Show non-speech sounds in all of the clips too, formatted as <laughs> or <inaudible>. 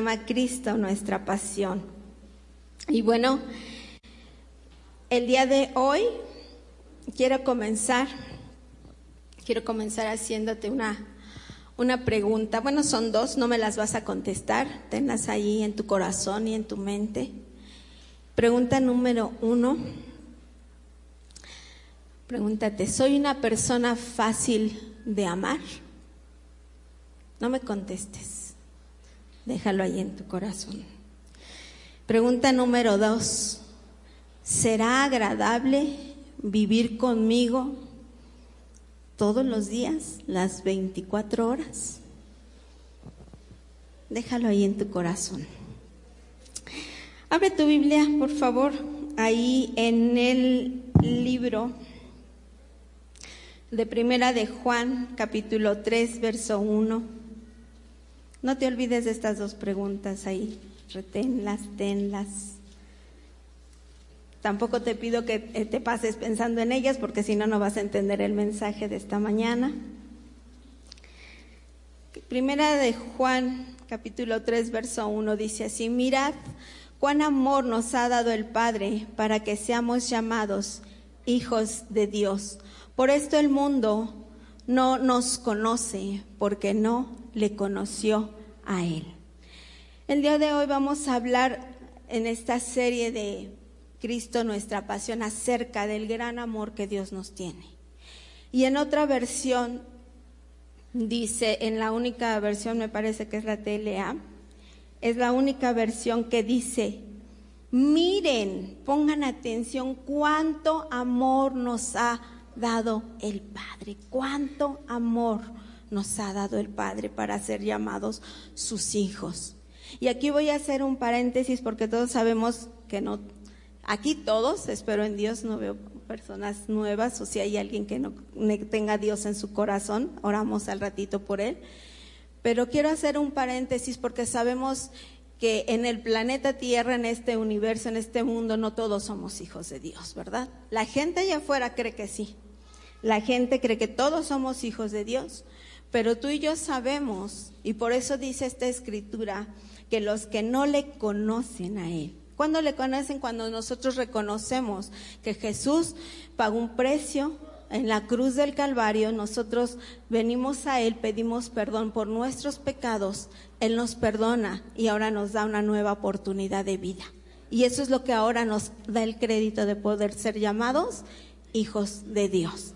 llama Cristo, nuestra pasión. Y bueno, el día de hoy quiero comenzar, quiero comenzar haciéndote una, una pregunta. Bueno, son dos, no me las vas a contestar, tenlas ahí en tu corazón y en tu mente. Pregunta número uno. Pregúntate, ¿soy una persona fácil de amar? No me contestes. Déjalo ahí en tu corazón. Pregunta número dos. ¿Será agradable vivir conmigo todos los días, las 24 horas? Déjalo ahí en tu corazón. Abre tu Biblia, por favor, ahí en el libro de Primera de Juan, capítulo 3, verso 1. No te olvides de estas dos preguntas ahí, reténlas, tenlas. Tampoco te pido que te pases pensando en ellas porque si no, no vas a entender el mensaje de esta mañana. Primera de Juan, capítulo 3, verso 1 dice así, mirad cuán amor nos ha dado el Padre para que seamos llamados hijos de Dios. Por esto el mundo no nos conoce porque no le conoció a Él. El día de hoy vamos a hablar en esta serie de Cristo nuestra pasión acerca del gran amor que Dios nos tiene. Y en otra versión dice, en la única versión me parece que es la TLA, es la única versión que dice, miren, pongan atención cuánto amor nos ha dado el Padre, cuánto amor nos ha dado el Padre para ser llamados sus hijos. Y aquí voy a hacer un paréntesis porque todos sabemos que no, aquí todos, espero en Dios, no veo personas nuevas o si hay alguien que no tenga Dios en su corazón, oramos al ratito por él. Pero quiero hacer un paréntesis porque sabemos que en el planeta Tierra, en este universo, en este mundo, no todos somos hijos de Dios, ¿verdad? La gente allá afuera cree que sí. La gente cree que todos somos hijos de Dios, pero tú y yo sabemos, y por eso dice esta escritura, que los que no le conocen a Él, cuando le conocen? Cuando nosotros reconocemos que Jesús pagó un precio en la cruz del Calvario, nosotros venimos a Él, pedimos perdón por nuestros pecados, Él nos perdona y ahora nos da una nueva oportunidad de vida. Y eso es lo que ahora nos da el crédito de poder ser llamados hijos de Dios.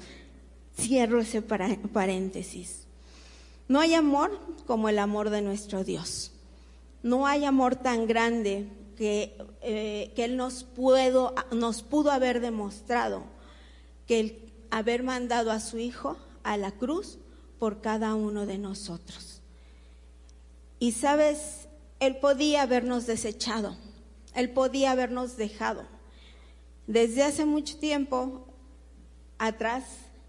Cierro ese paréntesis. No hay amor como el amor de nuestro Dios. No hay amor tan grande que, eh, que Él nos, puedo, nos pudo haber demostrado que el haber mandado a su Hijo a la cruz por cada uno de nosotros. Y sabes, Él podía habernos desechado, Él podía habernos dejado. Desde hace mucho tiempo atrás,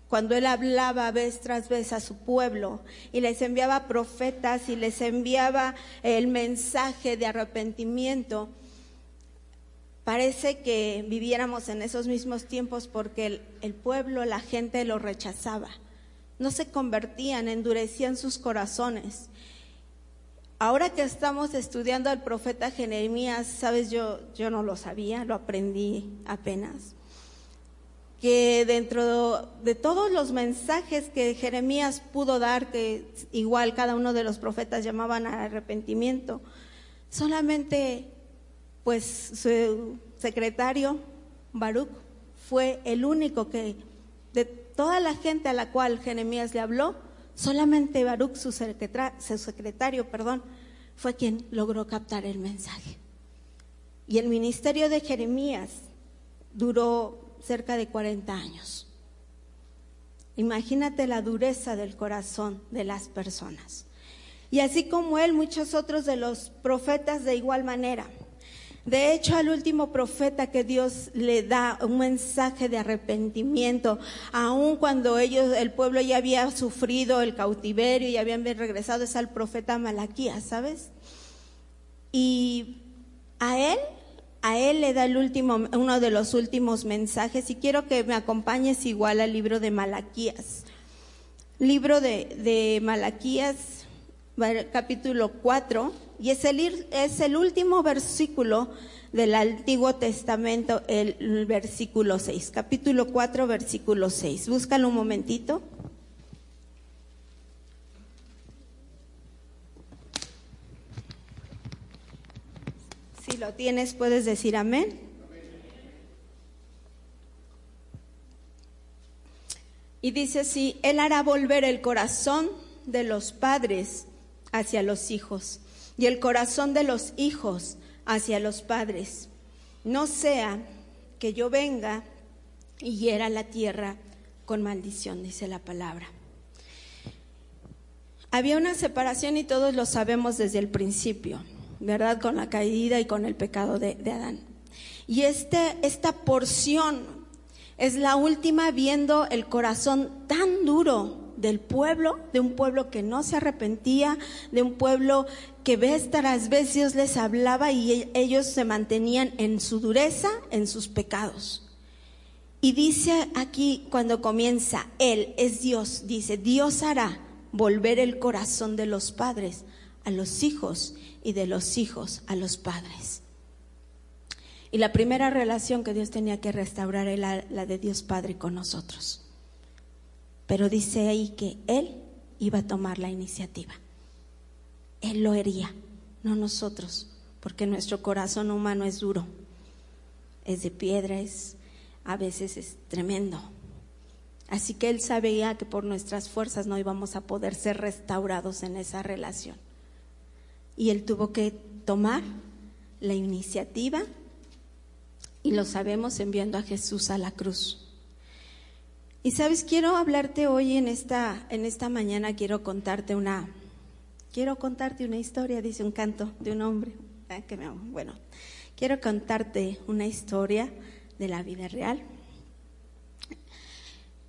cuando él hablaba vez tras vez a su pueblo y les enviaba profetas y les enviaba el mensaje de arrepentimiento, parece que viviéramos en esos mismos tiempos porque el, pueblo, la gente lo rechazaba. No se convertían, endurecían sus corazones. Ahora que estamos estudiando al profeta Jeremías, sabes, yo, yo no lo sabía, lo aprendí apenas que dentro de todos los mensajes que Jeremías pudo dar, que igual cada uno de los profetas llamaban a arrepentimiento, solamente pues su secretario Baruch fue el único que de toda la gente a la cual Jeremías le habló, solamente Baruch, su su secretario perdón, fue quien logró captar el mensaje. Y el ministerio de Jeremías duró cerca de 40 años. Imagínate la dureza del corazón de las personas. Y así como él, muchos otros de los profetas de igual manera. De hecho, al último profeta que Dios le da un mensaje de arrepentimiento, aun cuando ellos, el pueblo ya había sufrido el cautiverio y habían regresado, es al profeta Malaquías, ¿sabes? Y a él a él le da el último, uno de los últimos mensajes y quiero que me acompañes igual al libro de Malaquías. Libro de, de Malaquías, capítulo 4, y es el, es el último versículo del Antiguo Testamento, el versículo 6. Capítulo 4, versículo 6. Búscalo un momentito. Si lo tienes, puedes decir amén. Y dice así, Él hará volver el corazón de los padres hacia los hijos y el corazón de los hijos hacia los padres. No sea que yo venga y hiera la tierra con maldición, dice la palabra. Había una separación y todos lo sabemos desde el principio, ¿verdad? Con la caída y con el pecado de, Adán. Y este, esta porción es la última viendo el corazón tan duro del pueblo, de un pueblo que no se arrepentía, de un pueblo que vez tras vez Dios les hablaba y e-, ellos se mantenían en su dureza, en sus pecados. Y dice aquí cuando comienza, Él es Dios, dice, Dios hará volver el corazón de los padres a los hijos y de los hijos a los padres. Y la primera relación que Dios tenía que restaurar era la de Dios Padre con nosotros. Pero dice ahí que Él iba a tomar la iniciativa. Él lo haría, no nosotros, porque nuestro corazón humano es duro, es de piedra, es, a veces es tremendo. Así que Él sabía que por nuestras fuerzas no íbamos a poder ser restaurados en esa relación. Y Él tuvo que tomar la iniciativa y lo sabemos enviando a Jesús a la cruz. Y sabes, quiero hablarte hoy en esta, en esta mañana, quiero contarte una, quiero contarte una historia, dice un canto de un hombre. Ah, que me, bueno, quiero contarte una historia de la vida real.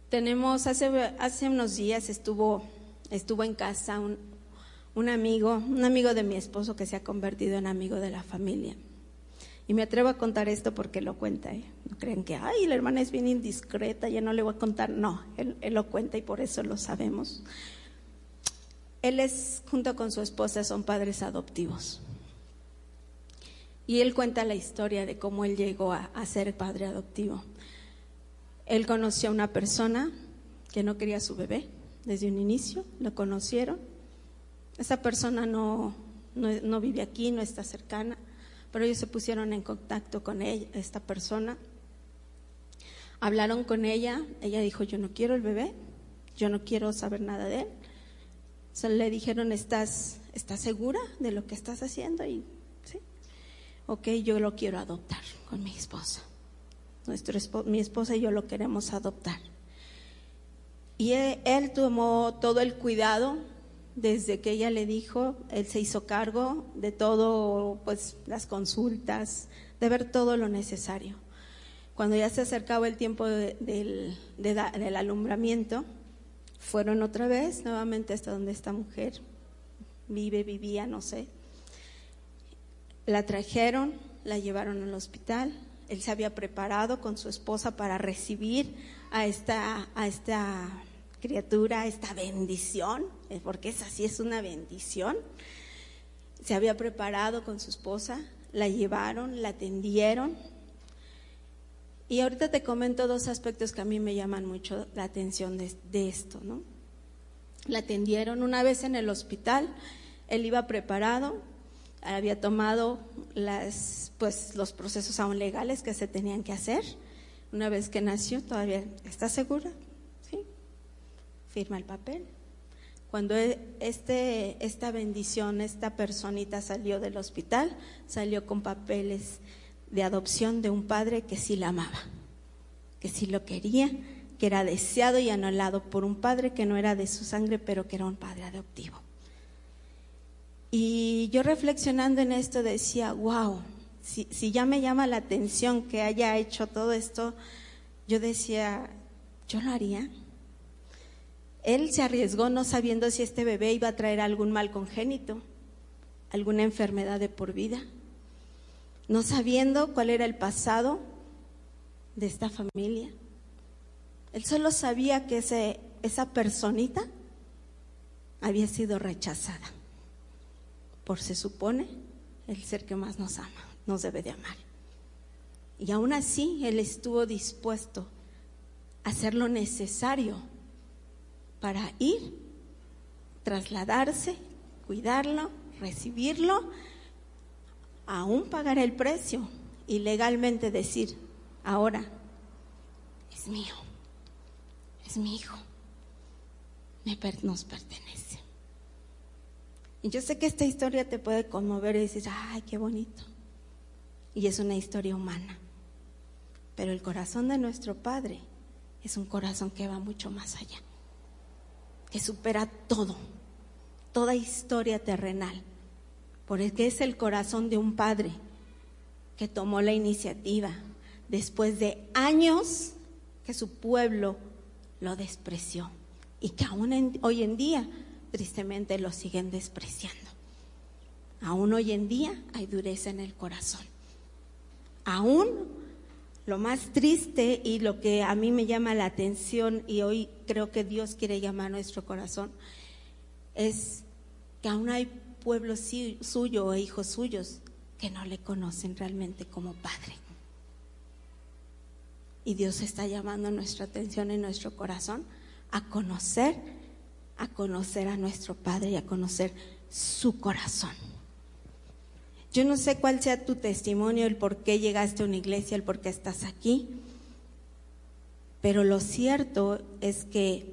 Tenemos, hace, hace unos días estuvo, estuvo en casa un, un amigo, un amigo de mi esposo que se ha convertido en amigo de la familia. Y me atrevo a contar esto porque lo cuenta. ¿eh? No crean que, ay, la hermana es bien indiscreta, ya no le voy a contar. No, él, lo cuenta y por eso lo sabemos. Él es, junto con su esposa, son padres adoptivos. Y él cuenta la historia de cómo él llegó a, a ser padre adoptivo. Él conoció a una persona que no quería a su bebé desde un inicio, lo conocieron. Esa persona no, no, no vive aquí, no está cercana pero ellos se pusieron en contacto con ella, esta persona. Hablaron con ella, ella dijo, yo no quiero el bebé, yo no quiero saber nada de él. Se le dijeron, ¿estás, ¿estás segura de lo que estás haciendo? Y sí, ok, yo lo quiero adoptar con mi esposa. Nuestro mi esposa y yo lo queremos adoptar. Y él tomó todo el cuidado desde que ella le dijo, él se hizo cargo de todo, pues las consultas, de ver todo lo necesario. Cuando ya se acercaba el tiempo del, del alumbramiento, fueron otra vez nuevamente hasta donde esta mujer vive, vivía, no sé. La trajeron, la llevaron al hospital. Él se había preparado con su esposa para recibir a esta, a esta criatura, esta bendición, eh, porque es así, es una bendición. Se había preparado con su esposa, la llevaron, la atendieron. Y ahorita te comento dos aspectos que a mí me llaman mucho la atención de, de esto, ¿no? La atendieron una vez en el hospital, él iba preparado, había tomado las, pues, los procesos aún legales que se tenían que hacer. Una vez que nació, todavía está segura, firma el papel. Cuando e, este, esta bendición, esta personita salió del hospital, salió con papeles de adopción de un padre que sí la amaba, que sí lo quería, que era deseado y anhelado por un padre que no era de su sangre, pero que era un padre adoptivo. Y yo reflexionando en esto decía, wow, si, si ya me llama la atención que haya hecho todo esto, yo decía, yo lo haría. Él se arriesgó no sabiendo si este bebé iba a traer algún mal congénito, alguna enfermedad de por vida, no sabiendo cuál era el pasado de esta familia. Él solo sabía que ese, esa personita había sido rechazada. por se supone el ser que más nos ama, nos debe de amar. Y aún así Él estuvo dispuesto a hacer lo necesario para ir, trasladarse, cuidarlo, recibirlo, aún pagar el precio y legalmente decir, ahora es mío, es mi hijo, me, nos pertenece. Y yo sé que esta historia te puede conmover y decir, ay, qué bonito. Y es una historia humana. Pero el corazón de nuestro Padre es un corazón que va mucho más allá, que supera todo, toda historia terrenal, porque es el corazón de un Padre que tomó la iniciativa después de años que su pueblo lo despreció y que aún hoy en día tristemente lo siguen despreciando. Aún hoy en día hay dureza en el corazón. Aún lo más triste y lo que a mí me llama la atención y hoy creo que Dios quiere llamar nuestro corazón es que aún hay pueblo suyo o hijos suyos que no le conocen realmente como Padre. Y Dios está llamando nuestra atención en nuestro corazón a conocer, a conocer a nuestro Padre y a conocer su corazón. Yo no sé cuál sea tu testimonio, el por qué llegaste a una iglesia, el por qué estás aquí, pero lo cierto es que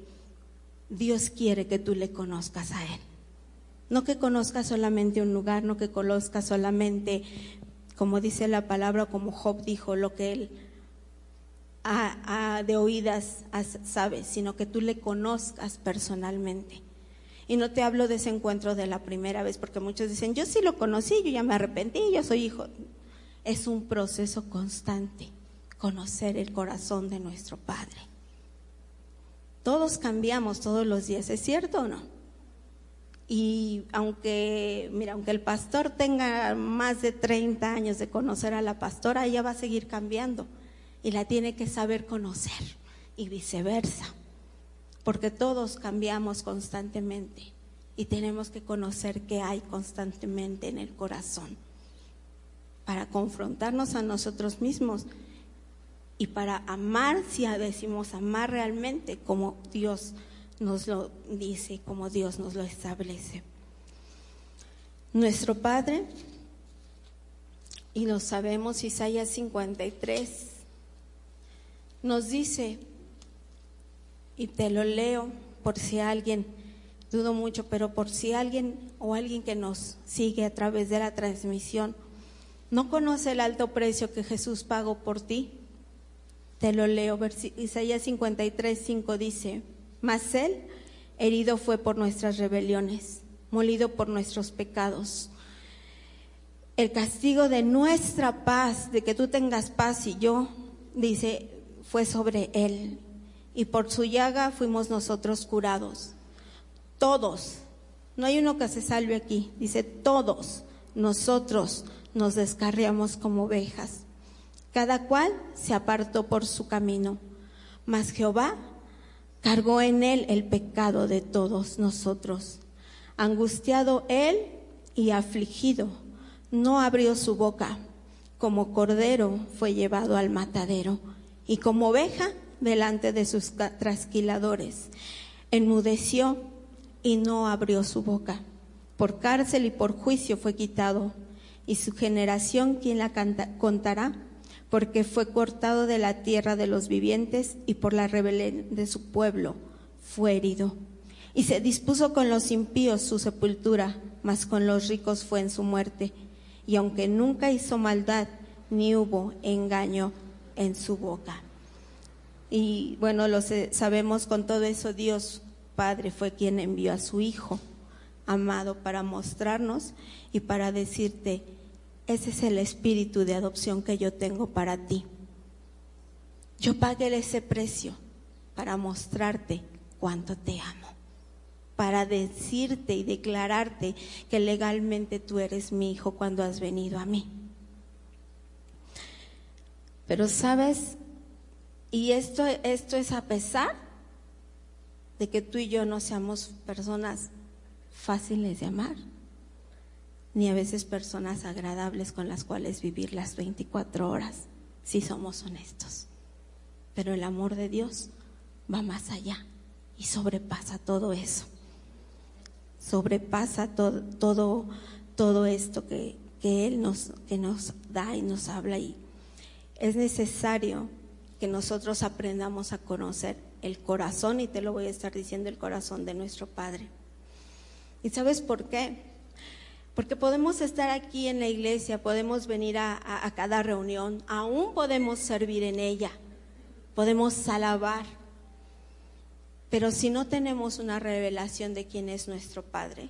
Dios quiere que tú le conozcas a Él. No que conozcas solamente un lugar, no que conozcas solamente, como dice la palabra, como Job dijo, lo que Él de oídas sabe, sino que tú le conozcas personalmente. Y no te hablo de ese encuentro de la primera vez, porque muchos dicen, yo sí lo conocí, yo ya me arrepentí, yo soy hijo. Es un proceso constante, conocer el corazón de nuestro Padre. Todos cambiamos todos los días, ¿es cierto o no? Y aunque, mira, aunque el pastor tenga más de 30 años de conocer a la pastora, ella va a seguir cambiando y la tiene que saber conocer y viceversa porque todos cambiamos constantemente y tenemos que conocer qué hay constantemente en el corazón para confrontarnos a nosotros mismos y para amar, si decimos amar realmente como Dios nos lo dice, como Dios nos lo establece. Nuestro Padre, y lo sabemos, Isaías 53, nos dice, y te lo leo por si alguien, dudo mucho, pero por si alguien o alguien que nos sigue a través de la transmisión no conoce el alto precio que Jesús pagó por ti, te lo leo, Isaías 53, 5 dice, mas Él herido fue por nuestras rebeliones, molido por nuestros pecados. El castigo de nuestra paz, de que tú tengas paz y yo, dice, fue sobre Él y por su llaga fuimos nosotros curados. Todos, no hay uno que se salve aquí, dice todos nosotros nos descarriamos como ovejas. Cada cual se apartó por su camino, mas Jehová cargó en él el pecado de todos nosotros. Angustiado él y afligido, no abrió su boca. Como cordero fue llevado al matadero y como oveja delante de sus trasquiladores. Enmudeció y no abrió su boca. Por cárcel y por juicio fue quitado. Y su generación, ¿quién la contará? Porque fue cortado de la tierra de los vivientes y por la rebelión de su pueblo fue herido. Y se dispuso con los impíos su sepultura, mas con los ricos fue en su muerte. Y aunque nunca hizo maldad, ni hubo engaño en su boca. Y bueno, lo sabemos con todo eso, Dios Padre fue quien envió a su Hijo amado para mostrarnos y para decirte, ese es el espíritu de adopción que yo tengo para ti. Yo pagué ese precio para mostrarte cuánto te amo, para decirte y declararte que legalmente tú eres mi hijo cuando has venido a mí. Pero sabes, y esto, esto es a pesar de que tú y yo no seamos personas fáciles de amar. ni a veces personas agradables con las cuales vivir las 24 horas, si somos honestos. Pero el amor de Dios va más allá y sobrepasa todo eso. Sobrepasa todo, todo, todo esto que, que Él nos, que nos da y nos habla. Y es necesario que nosotros aprendamos a conocer el corazón, y te lo voy a estar diciendo, el corazón de nuestro Padre. ¿Y sabes por qué? Porque podemos estar aquí en la iglesia, podemos venir a, a, cada reunión, aún podemos servir en ella, podemos alabar, pero si no tenemos una revelación de quién es nuestro Padre,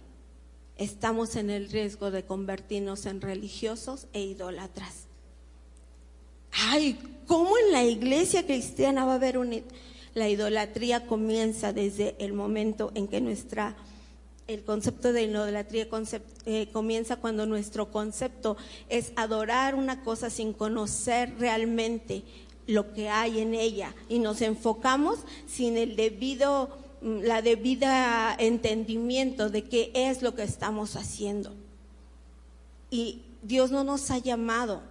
estamos en el riesgo de convertirnos en religiosos e idólatras. Ay, ¿cómo en la iglesia cristiana va a haber un... La idolatría comienza desde el momento en que nuestra... El concepto de idolatría eh, comienza cuando nuestro concepto es adorar una cosa sin conocer realmente lo que hay en ella y nos enfocamos sin el debido la debida entendimiento de qué es lo que estamos haciendo. Y Dios no nos ha llamado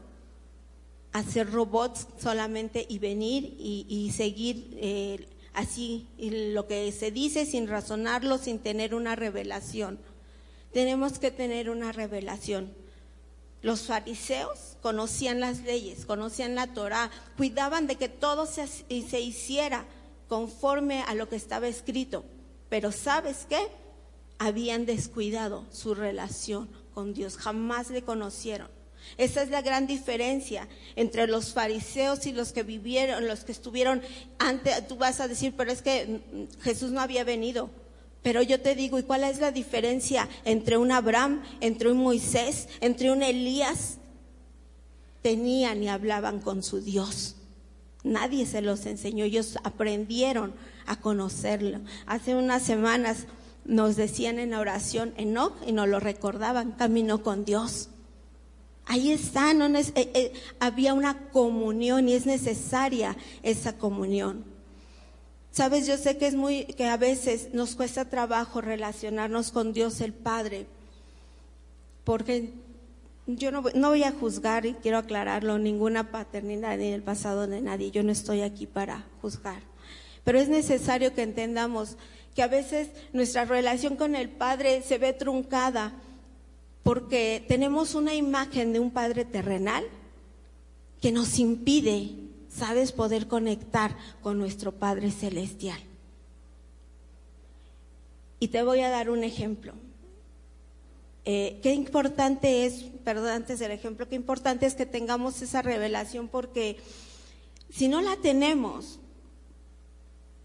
a ser robots solamente y venir y, seguir eh, así lo que se dice sin razonarlo, sin tener una revelación. Tenemos que tener una revelación. Los fariseos conocían las leyes, conocían la Torah, cuidaban de que todo se, se hiciera conforme a lo que estaba escrito. Pero ¿sabes qué? Habían descuidado su relación con Dios, jamás le conocieron. Esa es la gran diferencia entre los fariseos y los que vivieron, los que estuvieron antes. Tú vas a decir, pero es que Jesús no había venido. Pero yo te digo, ¿y cuál es la diferencia entre un Abraham, entre un Moisés, entre un Elías? Tenían y hablaban con su Dios. Nadie se los enseñó, ellos aprendieron a conocerlo. Hace unas semanas nos decían en oración Enoch y nos lo recordaban, caminó con Dios. Ahí está, no eh, eh, había una comunión y es necesaria esa comunión. Sabes, yo sé que es muy, que a veces nos cuesta trabajo relacionarnos con Dios el Padre, porque yo no, no, voy a juzgar y quiero aclararlo, ninguna paternidad ni el pasado de nadie. Yo no estoy aquí para juzgar. Pero es necesario que entendamos que a veces nuestra relación con el Padre se ve truncada porque tenemos una imagen de un Padre terrenal que nos impide, sabes, poder conectar con nuestro Padre celestial. Y te voy a dar un ejemplo. Eh, qué importante es, perdón, antes del ejemplo, qué importante es que tengamos esa revelación porque si no la tenemos,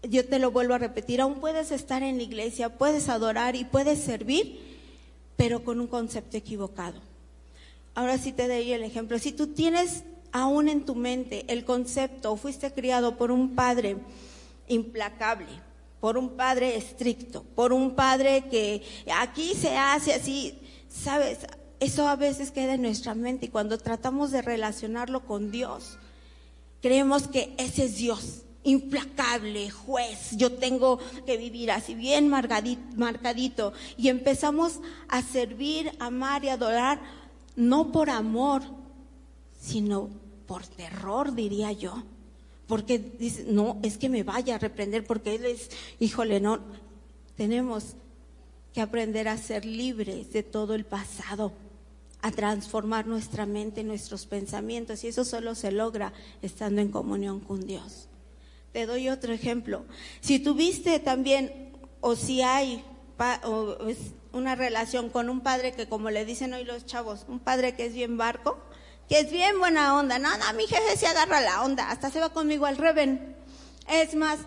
yo te lo vuelvo a repetir, aún puedes estar en la iglesia, puedes adorar y puedes servir, pero con un concepto equivocado. Ahora sí te doy el ejemplo. Si tú tienes aún en tu mente el concepto o fuiste criado por un padre implacable, por un padre estricto, por un padre que aquí se hace así, sabes, eso a veces queda en nuestra mente y cuando tratamos de relacionarlo con Dios, creemos que ese es Dios, implacable, juez, yo tengo que vivir así bien marcadito y empezamos a servir, amar y adorar, no por amor, sino por terror, diría yo. Porque dice, no, es que me vaya a reprender porque él es, híjole, no, tenemos que aprender a ser libres de todo el pasado, a transformar nuestra mente, nuestros pensamientos, y eso solo se logra estando en comunión con Dios. Te doy otro ejemplo. Si tuviste también, o si hay o una relación con un padre que, como le dicen hoy los chavos, un padre que es bien barco, que es bien buena onda. No, no, mi jefe se agarra la onda, hasta se va conmigo al Reven. Es más,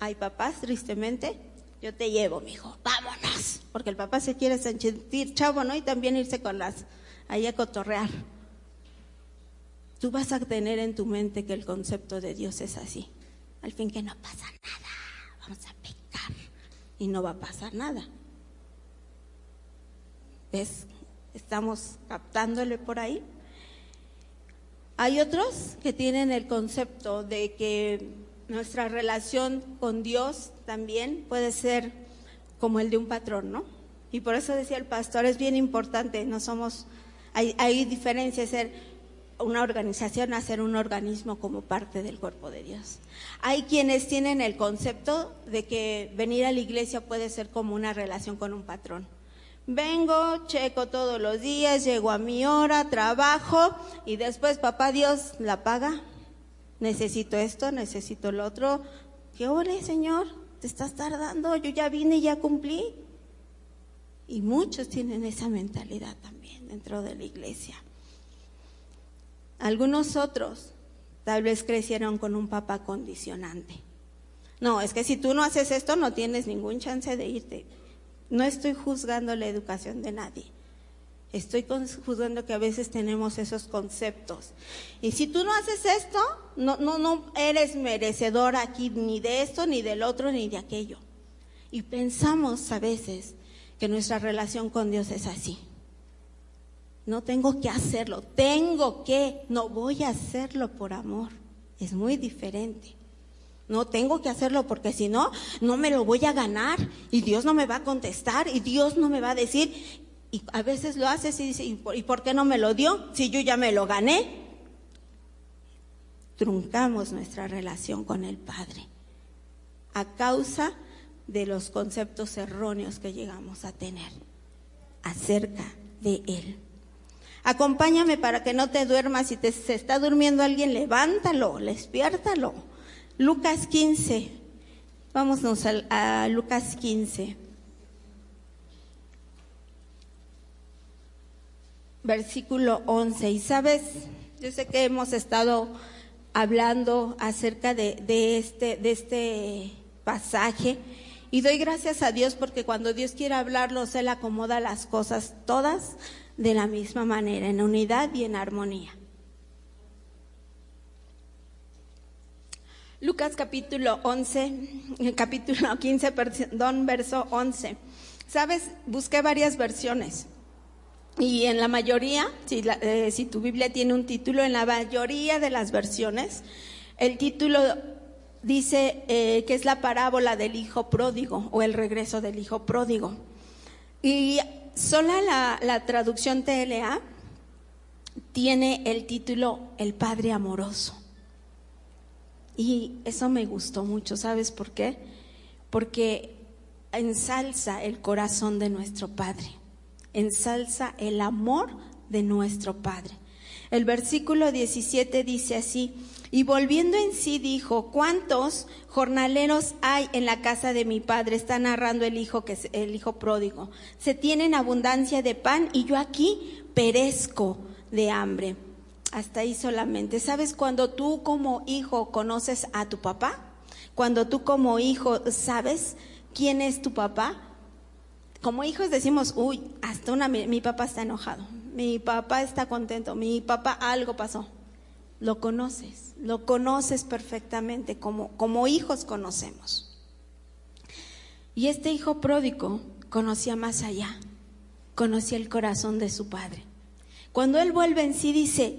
hay papás, tristemente, yo te llevo, mijo, vámonos. Porque el papá se quiere sentir chavo, ¿no? Y también irse con las, ahí a cotorrear. Tú vas a tener en tu mente que el concepto de Dios es así. Al fin que no pasa nada, vamos a pecar y no va a pasar nada. ¿Ves? Estamos captándole por ahí. Hay otros que tienen el concepto de que nuestra relación con Dios también puede ser como el de un patrón, ¿no? Y por eso decía el pastor, es bien importante, no somos, hay, hay diferencia ser una organización a ser un organismo como parte del cuerpo de Dios. Hay quienes tienen el concepto de que venir a la iglesia puede ser como una relación con un patrón. Vengo, checo todos los días, llego a mi hora, trabajo y después papá Dios la paga. Necesito esto, necesito lo otro. ¿Qué ole, Señor? Te estás tardando, yo ya vine y ya cumplí. Y muchos tienen esa mentalidad también dentro de la iglesia. Algunos otros tal vez crecieron con un papá condicionante. No, es que si tú no haces esto no tienes ningún chance de irte. No estoy juzgando la educación de nadie. Estoy juzgando que a veces tenemos esos conceptos. Y si tú no haces esto, no, no, no eres merecedor aquí ni de esto, ni del otro, ni de aquello. Y pensamos a veces que nuestra relación con Dios es así. No tengo que hacerlo, tengo que, no voy a hacerlo por amor. Es muy diferente. No tengo que hacerlo porque si no, no me lo voy a ganar y Dios no me va a contestar y Dios no me va a decir. Y a veces lo haces y dice, ¿y por, ¿y por qué no me lo dio? Si yo ya me lo gané. Truncamos nuestra relación con el Padre a causa de los conceptos erróneos que llegamos a tener acerca de Él. Acompáñame para que no te duermas. Si te, se está durmiendo alguien, levántalo, despiértalo. Lucas 15. Vámonos a, a Lucas 15. Versículo 11. Y sabes, yo sé que hemos estado hablando acerca de, este, de este pasaje. Y doy gracias a Dios porque cuando Dios quiere hablarlos, Él acomoda las cosas todas de la misma manera, en unidad y en armonía. Lucas capítulo 11, capítulo 15, perdón, verso 11. Sabes, busqué varias versiones y en la mayoría, eh, si tu Biblia tiene un título, en la mayoría de las versiones, el título dice eh, que es la parábola del hijo pródigo o el regreso del hijo pródigo. Y sola la, la traducción TLA tiene el título El Padre Amoroso. Y eso me gustó mucho, ¿sabes por qué? Porque ensalza el corazón de nuestro Padre, ensalza el amor de nuestro Padre. El versículo 17 dice así, y volviendo en sí dijo, ¿cuántos jornaleros hay en la casa de mi padre? Está narrando el hijo que el hijo pródigo. Se tienen abundancia de pan y yo aquí perezco de hambre. Hasta ahí solamente. ¿Sabes cuando tú como hijo conoces a tu papá? Cuando tú como hijo sabes quién es tu papá? Como hijos decimos, uy, hasta una, mi papá está enojado, mi papá está contento, mi papá algo pasó lo conoces, lo conoces perfectamente como, como hijos conocemos. Y este hijo pródigo conocía más allá, conocía el corazón de su padre. Cuando él vuelve en sí dice,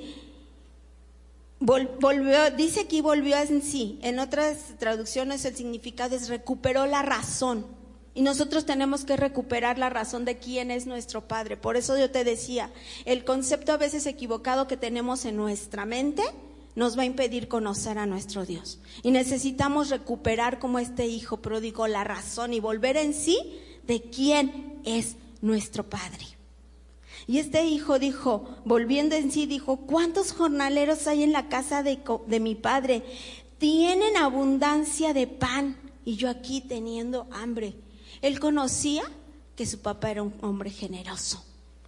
volvió, dice aquí volvió en sí, en otras traducciones el significado es recuperó la razón y nosotros tenemos que recuperar la razón de quién es nuestro Padre. Por eso yo te decía, el concepto a veces equivocado que tenemos en nuestra mente nos va a impedir conocer a nuestro Dios. Y necesitamos recuperar como este hijo pródigo la razón y volver en sí de quién es nuestro Padre. Y este hijo dijo, volviendo en sí, dijo, ¿cuántos jornaleros hay en la casa de, de mi Padre? Tienen abundancia de pan y yo aquí teniendo hambre. Él conocía que su papá era un hombre generoso.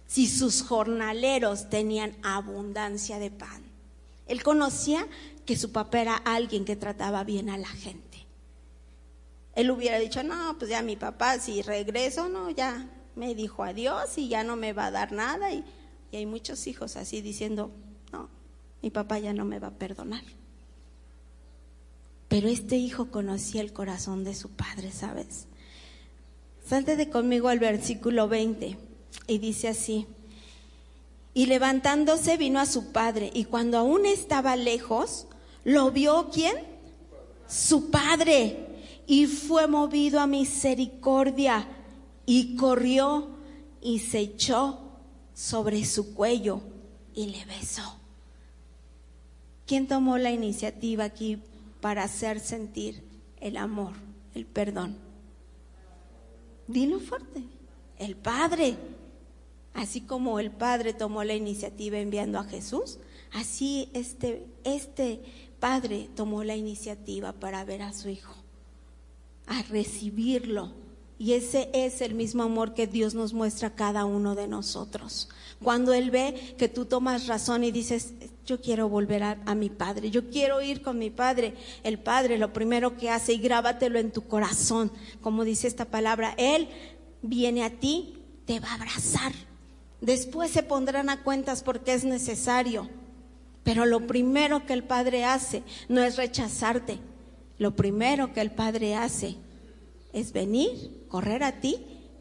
Si sus jornaleros tenían abundancia de pan. Él conocía que su papá era alguien que trataba bien a la gente. Él hubiera dicho, no, pues ya mi papá, si regreso, no, ya me dijo adiós y ya no me va a dar nada. Y, y hay muchos hijos así diciendo, no, mi papá ya no me va a perdonar. Pero este hijo conocía el corazón de su padre, ¿sabes? Salte de conmigo al versículo 20 y dice así. Y levantándose vino a su padre y cuando aún estaba lejos, lo vio quién? Su padre. Y fue movido a misericordia y corrió y se echó sobre su cuello y le besó. ¿Quién tomó la iniciativa aquí para hacer sentir el amor, el perdón? Dilo fuerte, el Padre. Así como el Padre tomó la iniciativa enviando a Jesús, así este, este Padre tomó la iniciativa para ver a su Hijo, a recibirlo. Y ese es el mismo amor que Dios nos muestra a cada uno de nosotros. Cuando Él ve que tú tomas razón y dices, yo quiero volver a, mi Padre, yo quiero ir con mi Padre, el Padre lo primero que hace, y grábatelo en tu corazón, como dice esta palabra, Él viene a ti, te va a abrazar. Después se pondrán a cuentas porque es necesario. Pero lo primero que el Padre hace no es rechazarte. Lo primero que el Padre hace es venir, correr a ti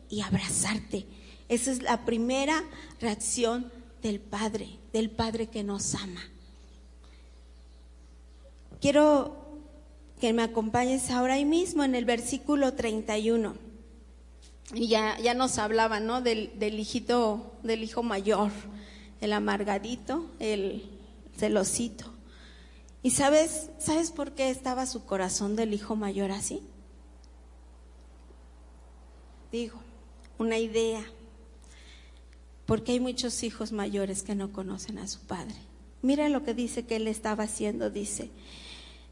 y abrazarte. Esa es la primera reacción del Padre, del Padre que nos ama. Quiero que me acompañes ahora mismo en el versículo 31. Y ya, ya nos hablaba, ¿no? Del, del hijito, del hijo mayor, el amargadito, el celosito. ¿Y sabes, sabes por qué estaba su corazón del hijo mayor así? Digo, una idea. Porque hay muchos hijos mayores que no conocen a su padre. Mira lo que dice que él estaba haciendo, dice.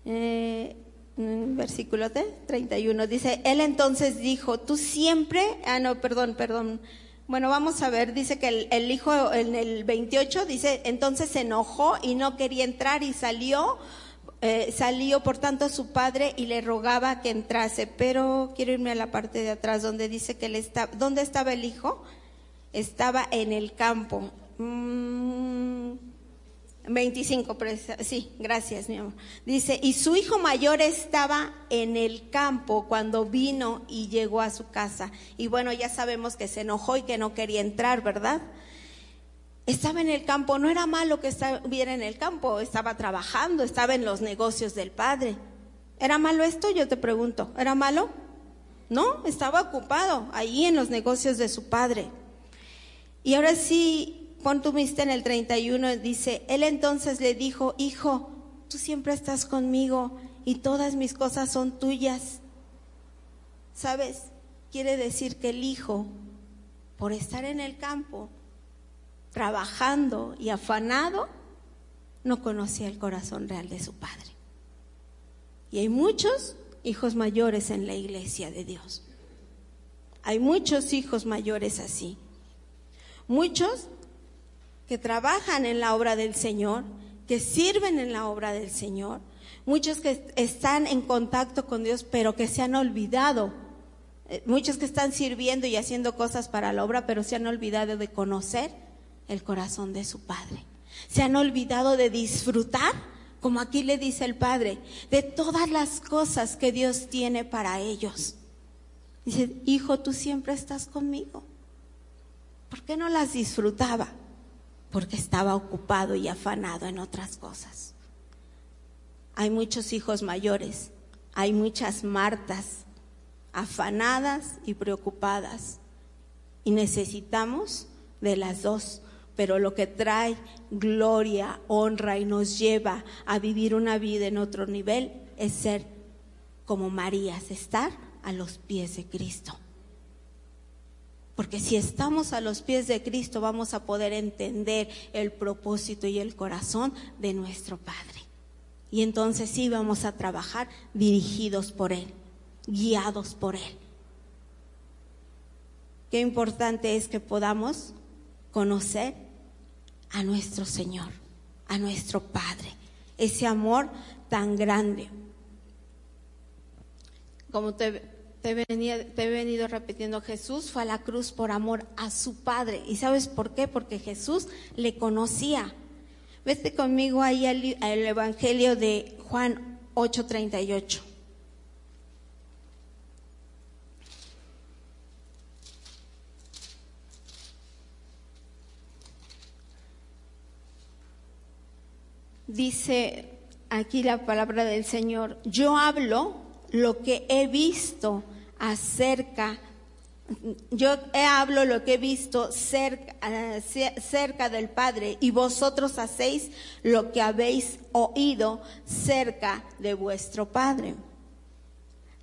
Eh, versículo 31 dice, él entonces dijo, tú siempre, ah no, perdón, perdón, bueno, vamos a ver, dice que el, el, hijo en el 28 dice, entonces se enojó y no quería entrar y salió, eh, salió por tanto a su padre y le rogaba que entrase, pero quiero irme a la parte de atrás donde dice que él está, ¿dónde estaba el hijo? Estaba en el campo. Mm, 25, sí, gracias, mi amor. Dice, y su hijo mayor estaba en el campo cuando vino y llegó a su casa. Y bueno, ya sabemos que se enojó y que no quería entrar, ¿verdad? Estaba en el campo, no era malo que estuviera en el campo, estaba trabajando, estaba en los negocios del padre. ¿Era malo esto? Yo te pregunto, ¿era malo? No, estaba ocupado ahí en los negocios de su padre. Y ahora sí, pon tu vista en el 31, dice, él entonces le dijo, hijo, tú siempre estás conmigo y todas mis cosas son tuyas. ¿Sabes? Quiere decir que el hijo, por estar en el campo, trabajando y afanado, no conocía el corazón real de su padre. Y hay muchos hijos mayores en la iglesia de Dios. Hay muchos hijos mayores así. Muchos que trabajan en la obra del Señor, que sirven en la obra del Señor, muchos que están en contacto con Dios, pero que se han olvidado, eh, muchos que están sirviendo y haciendo cosas para la obra, pero se han olvidado de conocer el corazón de su Padre. Se han olvidado de disfrutar, como aquí le dice el Padre, de todas las cosas que Dios tiene para ellos. Dice, hijo, tú siempre estás conmigo. ¿Por qué no las disfrutaba? porque estaba ocupado y afanado en otras cosas. Hay muchos hijos mayores, hay muchas Martas afanadas y preocupadas y necesitamos de las dos, pero lo que trae gloria, honra y nos lleva a vivir una vida en otro nivel es ser como Marías, estar a los pies de Cristo. Porque si estamos a los pies de Cristo vamos a poder entender el propósito y el corazón de nuestro Padre. Y entonces sí vamos a trabajar dirigidos por Él, guiados por Él. Qué importante es que podamos conocer a nuestro Señor, a nuestro Padre, ese amor tan grande. Como te te, he venido repitiendo, Jesús fue a la cruz por amor a su Padre. ¿Y sabes por qué? Porque Jesús le conocía. Vete conmigo ahí al, al Evangelio de Juan 8:38. Dice aquí la palabra del Señor, yo hablo lo que he visto acerca yo hablo lo que he visto cerca, eh, cerca del Padre y vosotros hacéis lo que habéis oído cerca de vuestro Padre.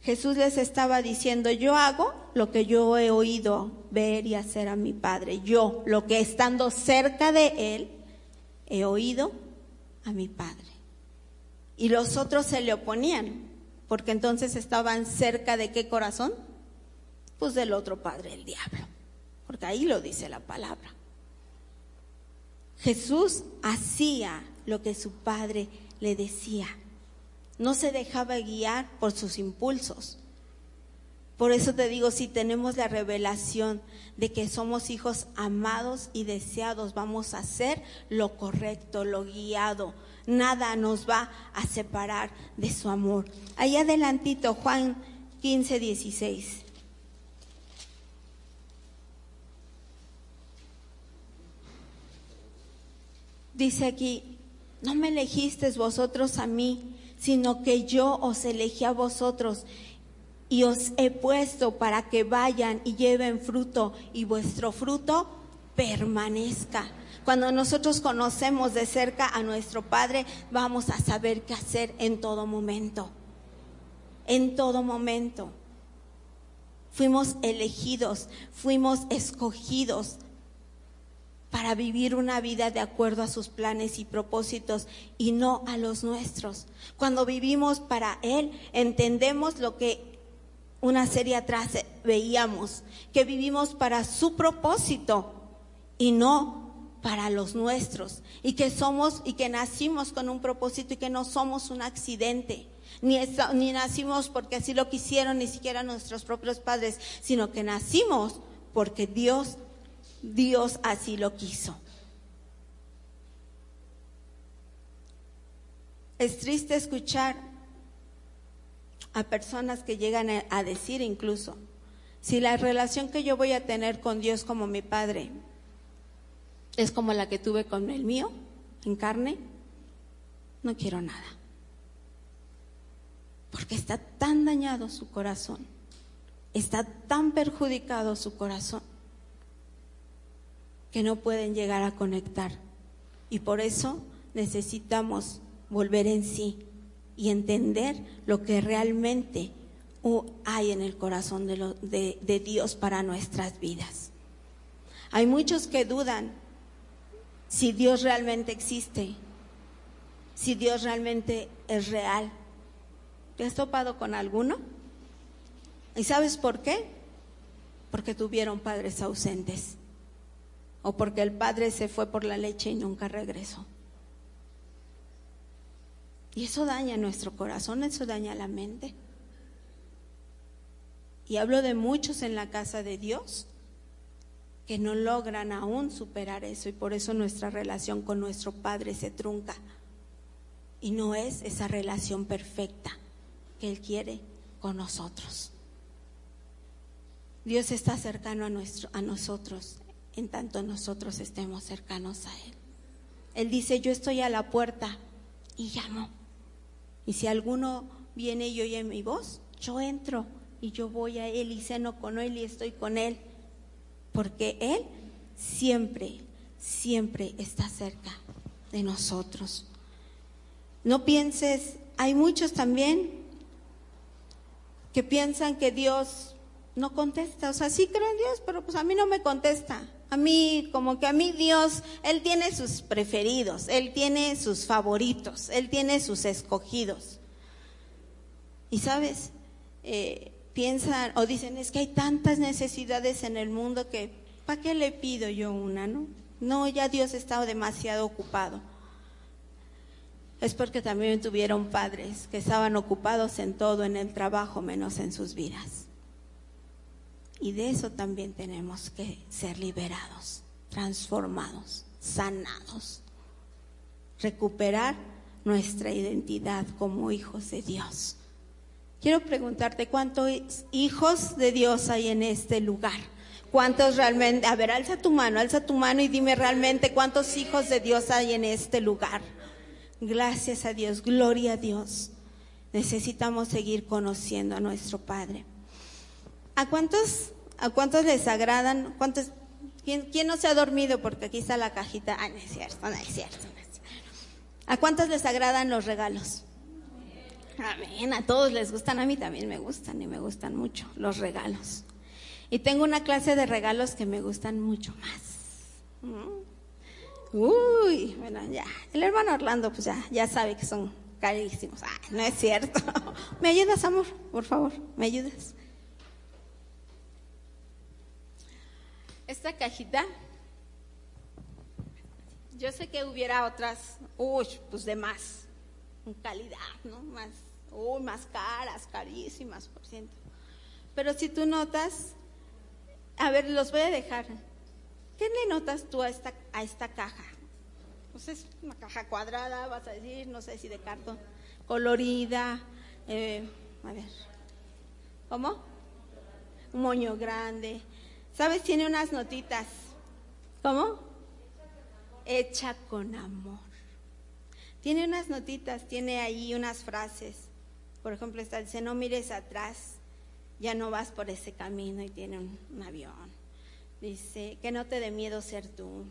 Jesús les estaba diciendo, yo hago lo que yo he oído ver y hacer a mi Padre. Yo, lo que estando cerca de Él, he oído a mi Padre. Y los otros se le oponían, porque entonces estaban cerca de qué corazón? Pues del otro padre, el diablo, porque ahí lo dice la palabra. Jesús hacía lo que su padre le decía. No se dejaba guiar por sus impulsos. Por eso te digo, si tenemos la revelación de que somos hijos amados y deseados, vamos a hacer lo correcto, lo guiado. Nada nos va a separar de su amor. Ahí adelantito, Juan 15, 16. Dice aquí, no me elegisteis vosotros a mí, sino que yo os elegí a vosotros y os he puesto para que vayan y lleven fruto y vuestro fruto permanezca. Cuando nosotros conocemos de cerca a nuestro Padre, vamos a saber qué hacer en todo momento. En todo momento. Fuimos elegidos, fuimos escogidos para vivir una vida de acuerdo a sus planes y propósitos y no a los nuestros. Cuando vivimos para Él, entendemos lo que una serie atrás veíamos, que vivimos para su propósito y no para los nuestros, y que somos y que nacimos con un propósito y que no somos un accidente. Ni, ni nacimos porque así lo quisieron, ni siquiera nuestros propios padres, sino que nacimos porque Dios Dios así lo quiso. Es triste escuchar a personas que llegan a decir incluso, si la relación que yo voy a tener con Dios como mi Padre es como la que tuve con el mío, en carne, no quiero nada. Porque está tan dañado su corazón, está tan perjudicado su corazón que no pueden llegar a conectar. Y por eso necesitamos volver en sí y entender lo que realmente hay en el corazón de, Dios para nuestras vidas. Hay muchos que dudan si Dios realmente existe, si Dios realmente es real. ¿Te has topado con alguno? ¿Y sabes por qué? Porque tuvieron padres ausentes o porque el padre se fue por la leche y nunca regresó. Y eso daña nuestro corazón, eso daña la mente. Y hablo de muchos en la casa de Dios que no logran aún superar eso y por eso nuestra relación con nuestro Padre se trunca. Y no es esa relación perfecta que Él quiere con nosotros. Dios está cercano a, nuestro, a nosotros en tanto nosotros estemos cercanos a Él. Él dice, yo estoy a la puerta y llamo. Y si alguno viene y oye mi voz, yo entro y yo voy a Él y ceno con Él y estoy con Él. Porque Él siempre, siempre está cerca de nosotros. No pienses, hay muchos también que piensan que Dios no contesta. O sea, sí creo en Dios, pero pues a mí no me contesta. A mí, como que a mí Dios, Él tiene sus preferidos, Él tiene sus favoritos, Él tiene sus escogidos. Y sabes, eh, piensan o dicen, es que hay tantas necesidades en el mundo que, ¿para qué le pido yo una, no? No, ya Dios está demasiado ocupado. Es porque también tuvieron padres que estaban ocupados en todo, en el trabajo, menos en sus vidas. Y de eso también tenemos que ser liberados, transformados, sanados, recuperar nuestra identidad como hijos de Dios. Quiero preguntarte cuántos hijos de Dios hay en este lugar. ¿Cuántos realmente? A ver, alza tu mano, alza tu mano y dime realmente cuántos hijos de Dios hay en este lugar. Gracias a Dios, gloria a Dios. Necesitamos seguir conociendo a nuestro Padre. ¿A cuántos ¿A cuántos les agradan? ¿Cuántos, quién, quién, no se ha dormido? Porque aquí está la cajita. Ah, no es cierto, no es cierto. No es cierto. ¿A cuántos les agradan los regalos? Amén, a todos les gustan, a mí también me gustan y me gustan mucho los regalos. Y tengo una clase de regalos que me gustan mucho más. Mm. Uy, bueno, ya. El hermano Orlando, pues ya, ya sabe que son carísimos. Ah, no es cierto. <laughs> ¿Me ayudas, amor? Por favor, ¿me ayudas? Esta cajita, yo sé que hubiera otras, uy, pues de más calidad, ¿no? Más, uy, más caras, carísimas, por ciento. Pero si tú notas, a ver, los voy a dejar. ¿Qué le notas tú a esta, a esta caja? Pues es una caja cuadrada, vas a decir, no sé si de cartón, colorida, eh, a ver, ¿cómo? Un moño grande. ¿Sabes? Tiene unas notitas. ¿Cómo? Hecha con amor. Tiene unas notitas, tiene ahí unas frases. Por ejemplo, esta dice, no mires atrás, ya no vas por ese camino y tiene un, un avión. Dice, que no te dé miedo ser tú.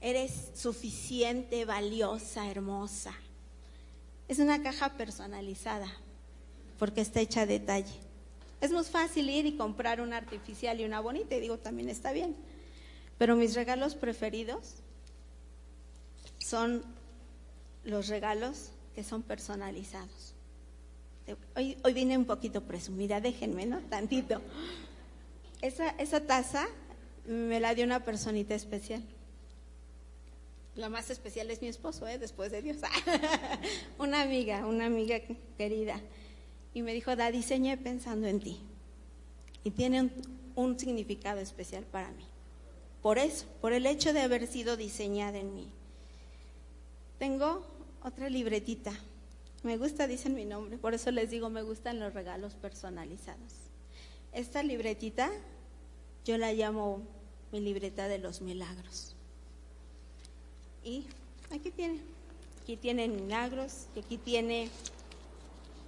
Eres suficiente, valiosa, hermosa. Es una caja personalizada porque está hecha a detalle. Es muy fácil ir y comprar una artificial y una bonita y digo, también está bien. Pero mis regalos preferidos son los regalos que son personalizados. Hoy, hoy vine un poquito presumida, déjenme, ¿no? Tantito. Esa, esa taza me la dio una personita especial. La más especial es mi esposo, ¿eh? después de Dios. <laughs> una amiga, una amiga querida. Y me dijo, da, diseñé pensando en ti. Y tiene un significado especial para mí. Por eso, por el hecho de haber sido diseñada en mí. Tengo otra libretita. Me gusta, dicen mi nombre, por eso les digo, me gustan los regalos personalizados. Esta libretita yo la llamo mi libreta de los milagros. Y aquí tiene, aquí tiene milagros y aquí tiene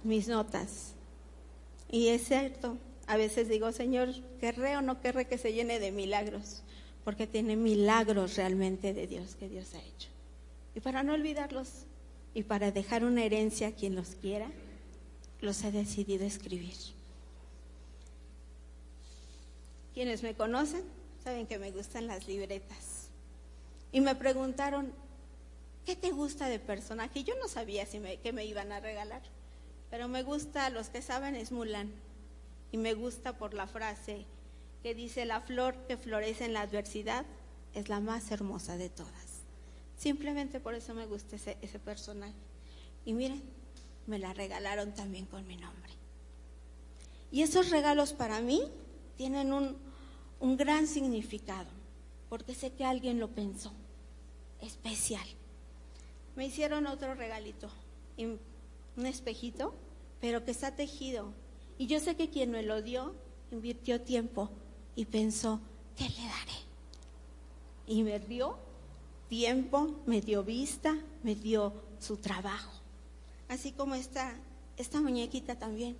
mis notas. Y es cierto, a veces digo, Señor, querré o no querré que se llene de milagros, porque tiene milagros realmente de Dios que Dios ha hecho. Y para no olvidarlos y para dejar una herencia a quien los quiera, los he decidido escribir. Quienes me conocen saben que me gustan las libretas. Y me preguntaron, ¿qué te gusta de personaje? Yo no sabía si me, qué me iban a regalar, pero me gusta, los que saben, es Mulan. Y me gusta por la frase que dice, la flor que florece en la adversidad es la más hermosa de todas. Simplemente por eso me gusta ese, ese personaje. Y miren, me la regalaron también con mi nombre. Y esos regalos para mí tienen un, un gran significado, porque sé que alguien lo pensó, especial. Me hicieron otro regalito, un espejito, pero que está tejido. Y yo sé que quien me lo dio invirtió tiempo y pensó, ¿qué le daré? Y me dio tiempo, me dio vista, me dio su trabajo. Así como esta, esta muñequita también.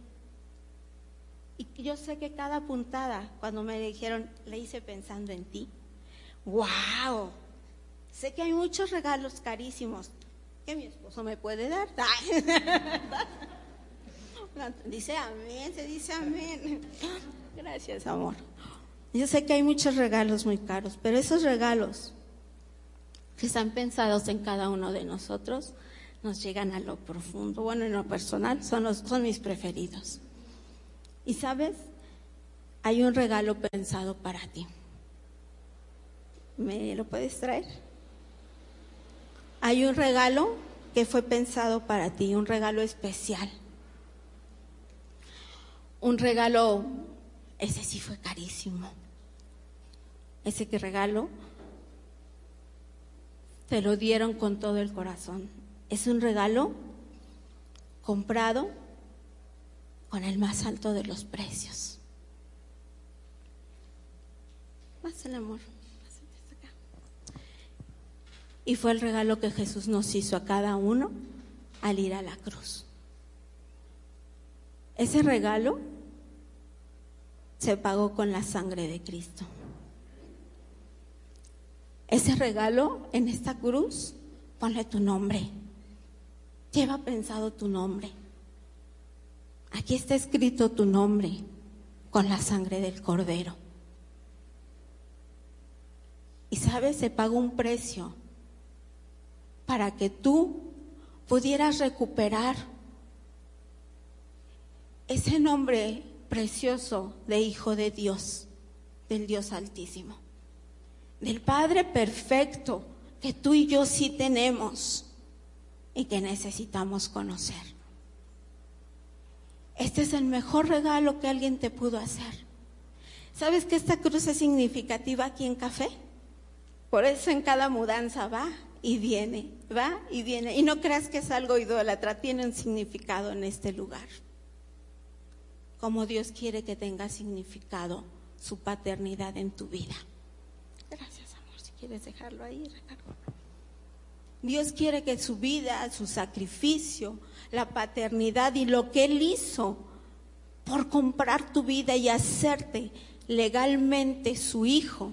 Y yo sé que cada puntada, cuando me dijeron, le hice pensando en ti. ¡Wow! Sé que hay muchos regalos carísimos que mi esposo me puede dar. <laughs> Dice amén, se dice amén. Gracias, amor. Yo sé que hay muchos regalos muy caros, pero esos regalos que están pensados en cada uno de nosotros nos llegan a lo profundo. Bueno, en lo personal son, los, son mis preferidos. Y sabes, hay un regalo pensado para ti. ¿Me lo puedes traer? Hay un regalo que fue pensado para ti, un regalo especial. Un regalo, ese sí fue carísimo. Ese que regalo te lo dieron con todo el corazón. Es un regalo comprado con el más alto de los precios. Más el amor. Y fue el regalo que Jesús nos hizo a cada uno al ir a la cruz. Ese regalo se pagó con la sangre de Cristo. Ese regalo en esta cruz, ponle tu nombre. Lleva pensado tu nombre. Aquí está escrito tu nombre con la sangre del cordero. Y sabes, se pagó un precio para que tú pudieras recuperar ese nombre precioso de Hijo de Dios, del Dios Altísimo, del Padre perfecto que tú y yo sí tenemos y que necesitamos conocer. Este es el mejor regalo que alguien te pudo hacer. ¿Sabes que esta cruz es significativa aquí en Café? Por eso en cada mudanza va y viene, va y viene. Y no creas que es algo idólatra, tiene un significado en este lugar. Como Dios quiere que tenga significado su paternidad en tu vida. Gracias, amor. Si quieres dejarlo ahí, Ricardo. Dios quiere que su vida, su sacrificio, la paternidad y lo que Él hizo por comprar tu vida y hacerte legalmente su hijo,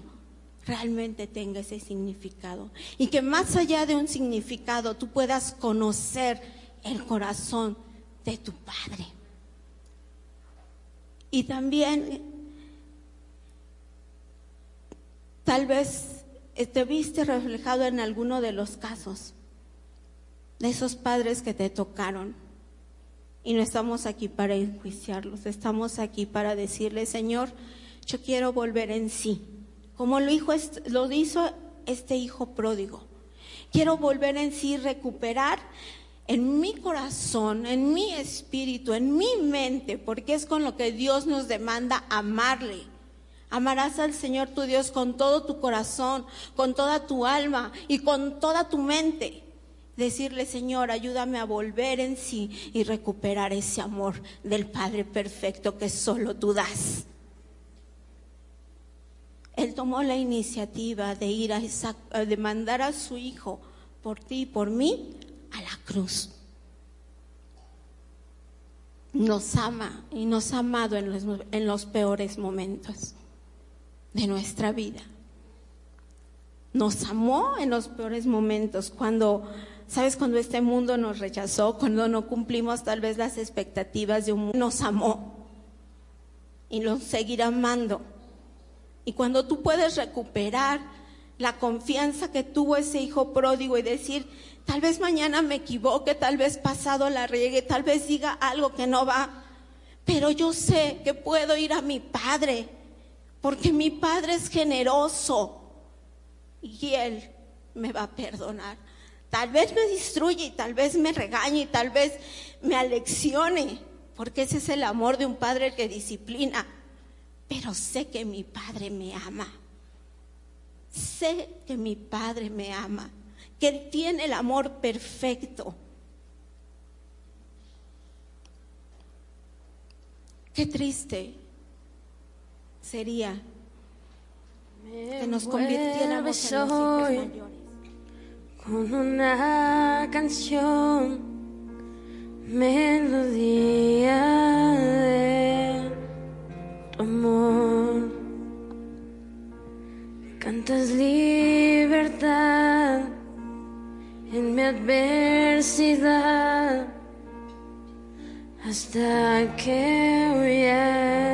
realmente tenga ese significado. Y que más allá de un significado, tú puedas conocer el corazón de tu Padre. Y también, tal vez te viste reflejado en alguno de los casos de esos padres que te tocaron. Y no estamos aquí para enjuiciarlos, estamos aquí para decirle, Señor, yo quiero volver en sí, como lo hizo, lo hizo este hijo pródigo. Quiero volver en sí, recuperar en mi corazón, en mi espíritu, en mi mente, porque es con lo que Dios nos demanda amarle. Amarás al Señor tu Dios con todo tu corazón, con toda tu alma y con toda tu mente. Decirle, Señor, ayúdame a volver en sí y recuperar ese amor del Padre perfecto que solo tú das. Él tomó la iniciativa de ir a esa, de mandar a su hijo por ti y por mí a la cruz. Nos ama y nos ha amado en los, en los peores momentos de nuestra vida. Nos amó en los peores momentos cuando ¿Sabes? Cuando este mundo nos rechazó, cuando no cumplimos tal vez las expectativas de un mundo, nos amó y nos seguirá amando. Y cuando tú puedes recuperar la confianza que tuvo ese hijo pródigo y decir, tal vez mañana me equivoque, tal vez pasado la riegue, tal vez diga algo que no va, pero yo sé que puedo ir a mi padre, porque mi padre es generoso y él me va a perdonar. Tal vez me destruye y tal vez me regañe y tal vez me aleccione, porque ese es el amor de un padre que disciplina. Pero sé que mi padre me ama. Sé que mi padre me ama, que él tiene el amor perfecto. Qué triste sería que nos convirtiéramos en los hijos mayores con una canción, melodía de tu amor. Cantas libertad en mi adversidad hasta que huya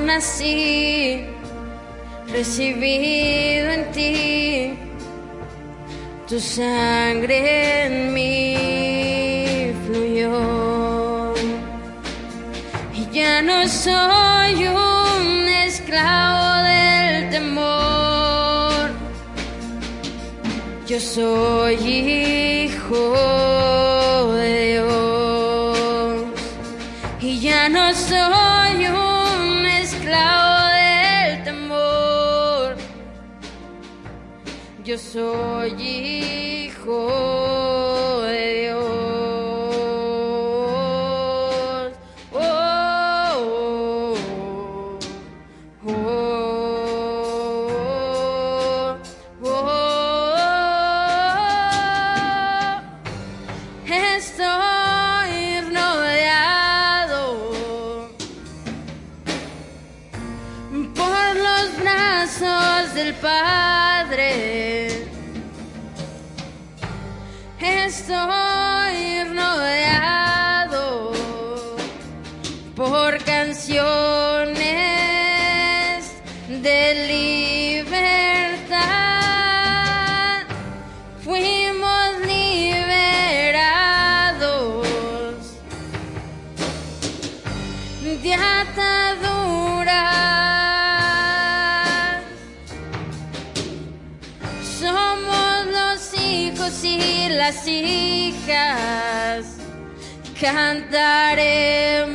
Nací, recibido en ti. Tu sangre en mí fluyó. Y ya no soy un esclavo del temor. Yo soy hijo de Dios. Y ya no soy Yo soy hijo Cantaremos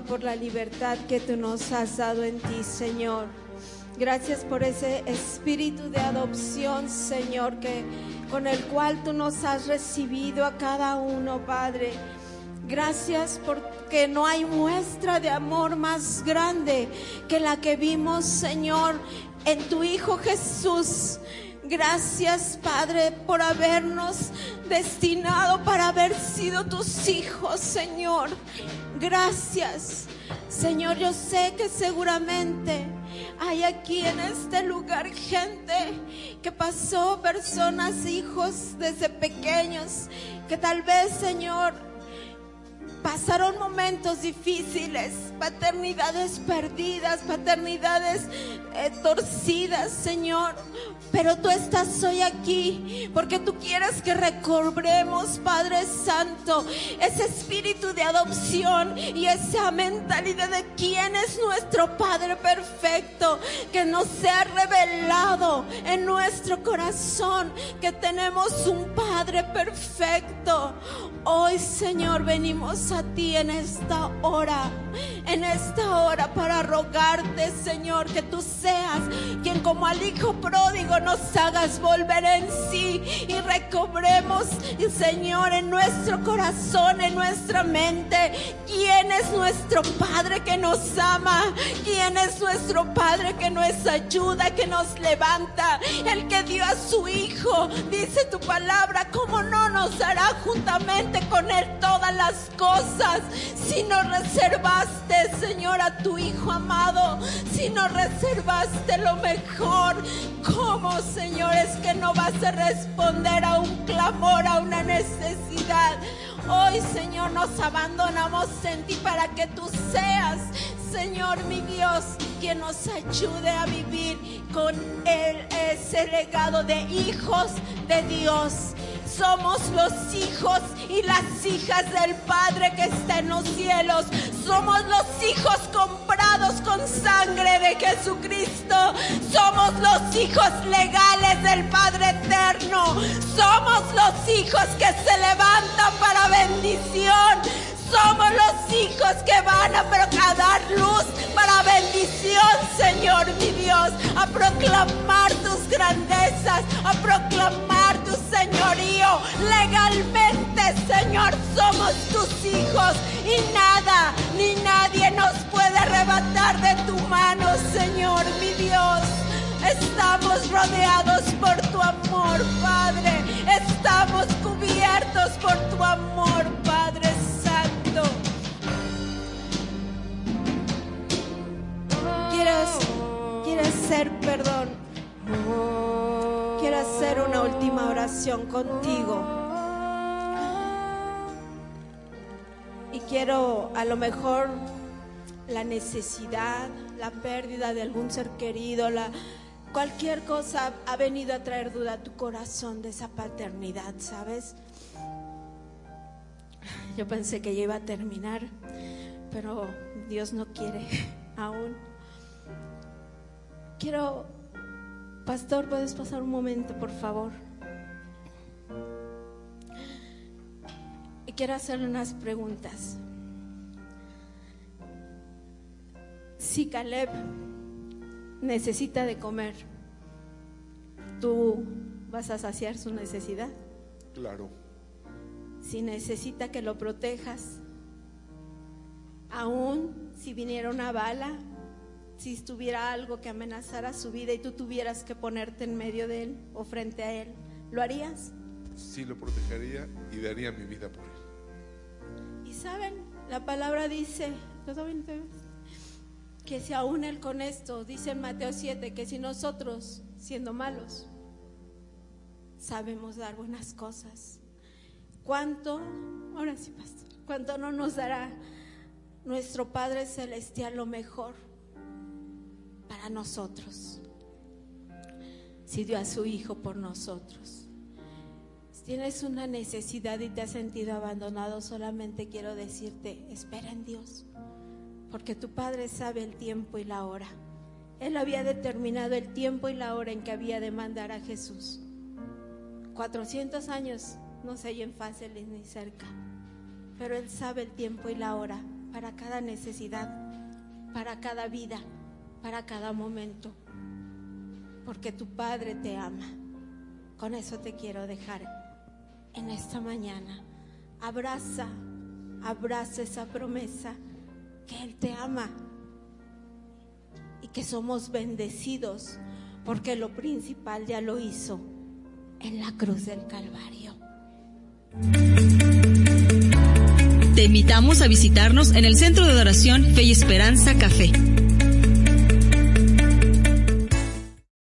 por la libertad que tú nos has dado en ti, Señor. Gracias por ese espíritu de adopción, Señor, que con el cual tú nos has recibido a cada uno, Padre. Gracias porque no hay muestra de amor más grande que la que vimos, Señor, en tu Hijo Jesús. Gracias, Padre, por habernos destinado para haber sido tus hijos, Señor. Gracias. Señor, yo sé que seguramente hay aquí en este lugar gente que pasó, personas, hijos desde pequeños, que tal vez, Señor, pasaron momentos difíciles, paternidades perdidas, paternidades eh, torcidas, Señor. Pero tú estás hoy aquí porque tú quieres que recobremos, Padre Santo, ese espíritu de adopción y esa mentalidad de quién es nuestro Padre perfecto, que nos sea revelado en nuestro corazón que tenemos un Padre perfecto. Hoy, Señor, venimos a ti en esta hora, en esta hora para rogarte, Señor, que tú seas quien como al hijo pródigo nos hagas volver en sí y recobremos, Señor, en nuestro corazón, en nuestra mente, quién es nuestro Padre que nos ama, quién es nuestro Padre que nos ayuda, que nos levanta, el que dio a su Hijo, dice tu palabra, ¿cómo no nos hará juntamente con Él todas las cosas? Si nos reservaste, Señor, a tu Hijo amado, si nos reservaste lo mejor, ¿cómo, Señor, es que no vas a responder a un clamor, a una necesidad? Hoy, Señor, nos abandonamos en ti para que tú seas, Señor, mi Dios, quien nos ayude a vivir con ese legado de hijos de Dios. Somos los hijos y las hijas del Padre que está en los cielos. Somos los hijos comprados con sangre de Jesucristo. Somos los hijos legales del Padre eterno. Somos los hijos que se levantan para bendición. Somos los hijos que van a, dar luz para bendición, Señor mi Dios, a proclamar tus grandezas, a proclamar señorío. Legalmente, Señor, somos tus hijos y nada ni nadie nos puede arrebatar de tu mano, Señor mi Dios. Estamos rodeados por tu amor, Padre. Estamos cubiertos por tu amor, Padre Santo. Quiero, quiero hacer perdón. Hacer una última oración contigo. Y quiero a lo mejor la necesidad, la pérdida de algún ser querido, la, cualquier cosa ha venido a traer duda a tu corazón de esa paternidad, ¿sabes? Yo pensé que ya iba a terminar, pero Dios no quiere <laughs> aún. Quiero, pastor, ¿puedes pasar un momento, por favor? Y quiero hacerle unas preguntas. Si Caleb necesita de comer, ¿tú vas a saciar su necesidad? Claro. Si necesita que lo protejas, aún si viniera una bala, si estuviera algo que amenazara su vida y tú tuvieras que ponerte en medio de él o frente a él, ¿lo harías? Sí lo protegería y daría mi vida por él. Y saben, la palabra dice, que si aún él con esto, dice en Mateo 7, que si nosotros, siendo malos, sabemos dar buenas cosas, ¿cuánto, ahora sí, pastor, cuánto no nos dará nuestro Padre Celestial lo mejor para nosotros? Si dio a su Hijo por nosotros. Si tienes una necesidad y te has sentido abandonado, solamente quiero decirte, espera en Dios porque tu Padre sabe el tiempo y la hora. Él había determinado el tiempo y la hora en que había de mandar a Jesús. 400 años no se hallen fáciles ni cerca, pero Él sabe el tiempo y la hora para cada necesidad, para cada vida, para cada momento, porque tu Padre te ama. Con eso te quiero dejar en esta mañana. Abraza, abraza esa promesa que Él te ama y que somos bendecidos porque lo principal ya lo hizo en la cruz del Calvario. Te invitamos a visitarnos en el Centro de Adoración Fe y Esperanza Café